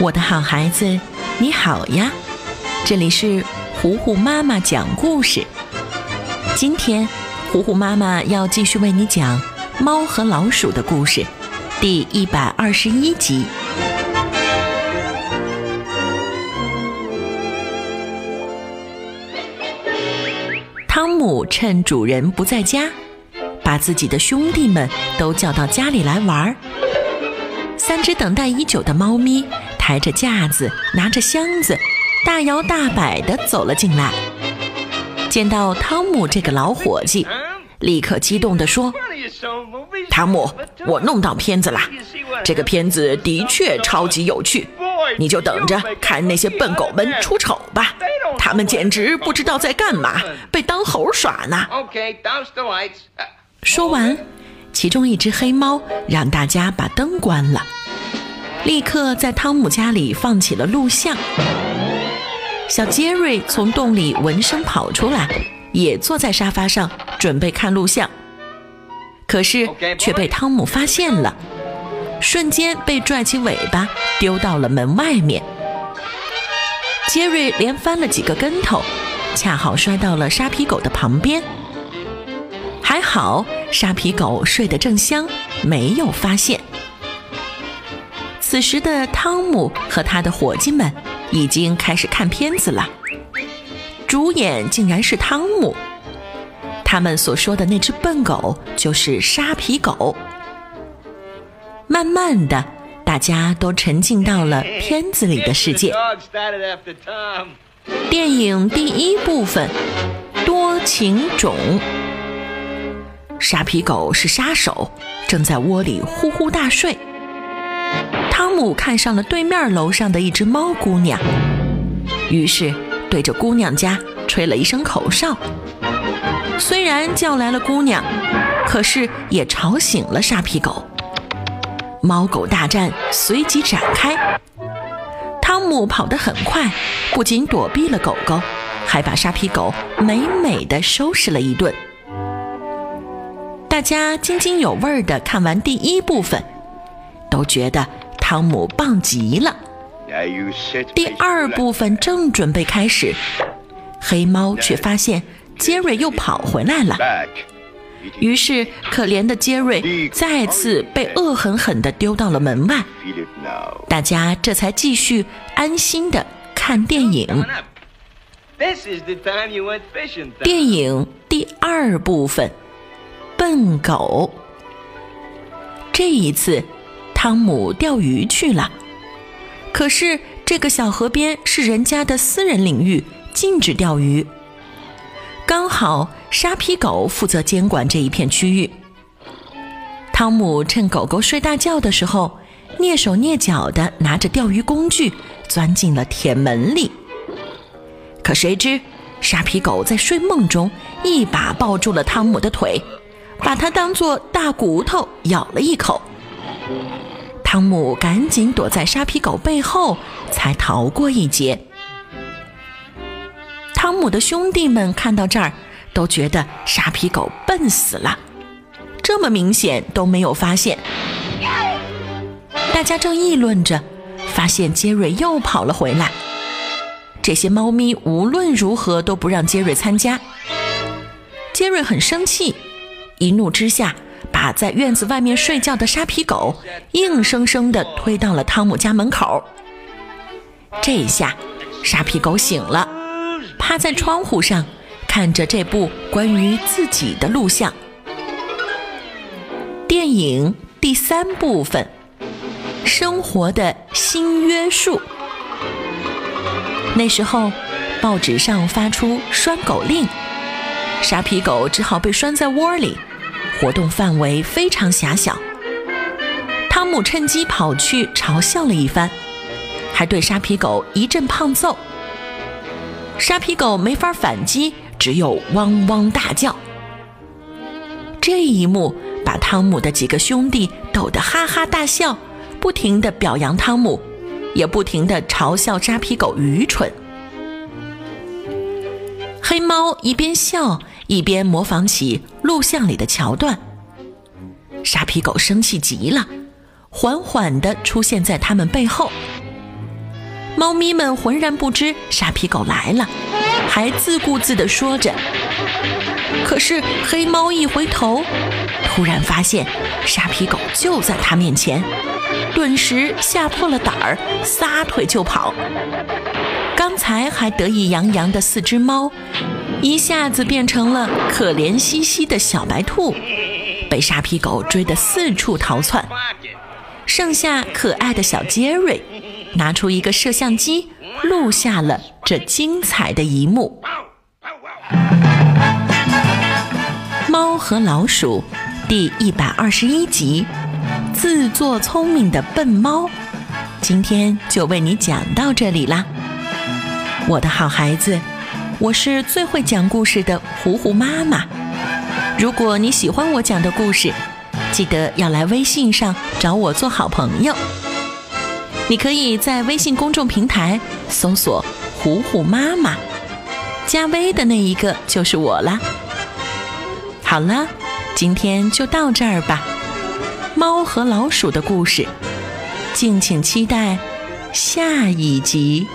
我的好孩子，你好呀！这里是糊糊妈妈讲故事。今天，糊糊妈妈要继续为你讲《猫和老鼠的故事》第一百二十一集。汤姆趁主人不在家，把自己的兄弟们都叫到家里来玩儿。三只等待已久的猫咪。抬着架子，拿着箱子，大摇大摆地走了进来。见到汤姆这个老伙计，立刻激动地说：“汤姆，我弄到片子了！这个片子的确超级有趣，你就等着看那些笨狗们出丑吧！他们简直不知道在干嘛，被当猴耍呢。”说完，其中一只黑猫让大家把灯关了。立刻在汤姆家里放起了录像。小杰瑞从洞里闻声跑出来，也坐在沙发上准备看录像，可是却被汤姆发现了，瞬间被拽起尾巴丢到了门外面。杰瑞连翻了几个跟头，恰好摔到了沙皮狗的旁边。还好沙皮狗睡得正香，没有发现。此时的汤姆和他的伙计们已经开始看片子了，主演竟然是汤姆。他们所说的那只笨狗就是沙皮狗。慢慢的，大家都沉浸到了片子里的世界。电影第一部分，多情种。沙皮狗是杀手，正在窝里呼呼大睡。汤姆看上了对面楼上的一只猫姑娘，于是对着姑娘家吹了一声口哨。虽然叫来了姑娘，可是也吵醒了沙皮狗。猫狗大战随即展开。汤姆跑得很快，不仅躲避了狗狗，还把沙皮狗美美的收拾了一顿。大家津津有味地看完第一部分，都觉得。汤姆棒极了。第二部分正准备开始，黑猫却发现杰瑞又跑回来了。于是，可怜的杰瑞再次被恶狠狠地丢到了门外。大家这才继续安心的看电影。电影第二部分，笨狗。这一次。汤姆钓鱼去了，可是这个小河边是人家的私人领域，禁止钓鱼。刚好沙皮狗负责监管这一片区域。汤姆趁狗狗睡大觉的时候，蹑手蹑脚地拿着钓鱼工具钻进了铁门里。可谁知沙皮狗在睡梦中一把抱住了汤姆的腿，把它当作大骨头咬了一口。汤姆赶紧躲在沙皮狗背后，才逃过一劫。汤姆的兄弟们看到这儿，都觉得沙皮狗笨死了，这么明显都没有发现。大家正议论着，发现杰瑞又跑了回来。这些猫咪无论如何都不让杰瑞参加。杰瑞很生气，一怒之下。把在院子外面睡觉的沙皮狗硬生生地推到了汤姆家门口。这一下，沙皮狗醒了，趴在窗户上看着这部关于自己的录像。电影第三部分：生活的新约束。那时候，报纸上发出拴狗令，沙皮狗只好被拴在窝里。活动范围非常狭小。汤姆趁机跑去嘲笑了一番，还对沙皮狗一阵胖揍。沙皮狗没法反击，只有汪汪大叫。这一幕把汤姆的几个兄弟逗得哈哈大笑，不停地表扬汤姆，也不停地嘲笑沙皮狗愚蠢。黑猫一边笑。一边模仿起录像里的桥段，沙皮狗生气极了，缓缓地出现在他们背后。猫咪们浑然不知沙皮狗来了，还自顾自地说着。可是黑猫一回头，突然发现沙皮狗就在他面前，顿时吓破了胆儿，撒腿就跑。刚才还得意洋洋的四只猫，一下子变成了可怜兮兮的小白兔，被沙皮狗追得四处逃窜。剩下可爱的小杰瑞。拿出一个摄像机，录下了这精彩的一幕。猫和老鼠第一百二十一集，自作聪明的笨猫，今天就为你讲到这里啦。我的好孩子，我是最会讲故事的糊糊妈妈。如果你喜欢我讲的故事，记得要来微信上找我做好朋友。你可以在微信公众平台搜索“虎虎妈妈”，加微的那一个就是我啦。好了，今天就到这儿吧。猫和老鼠的故事，敬请期待下一集。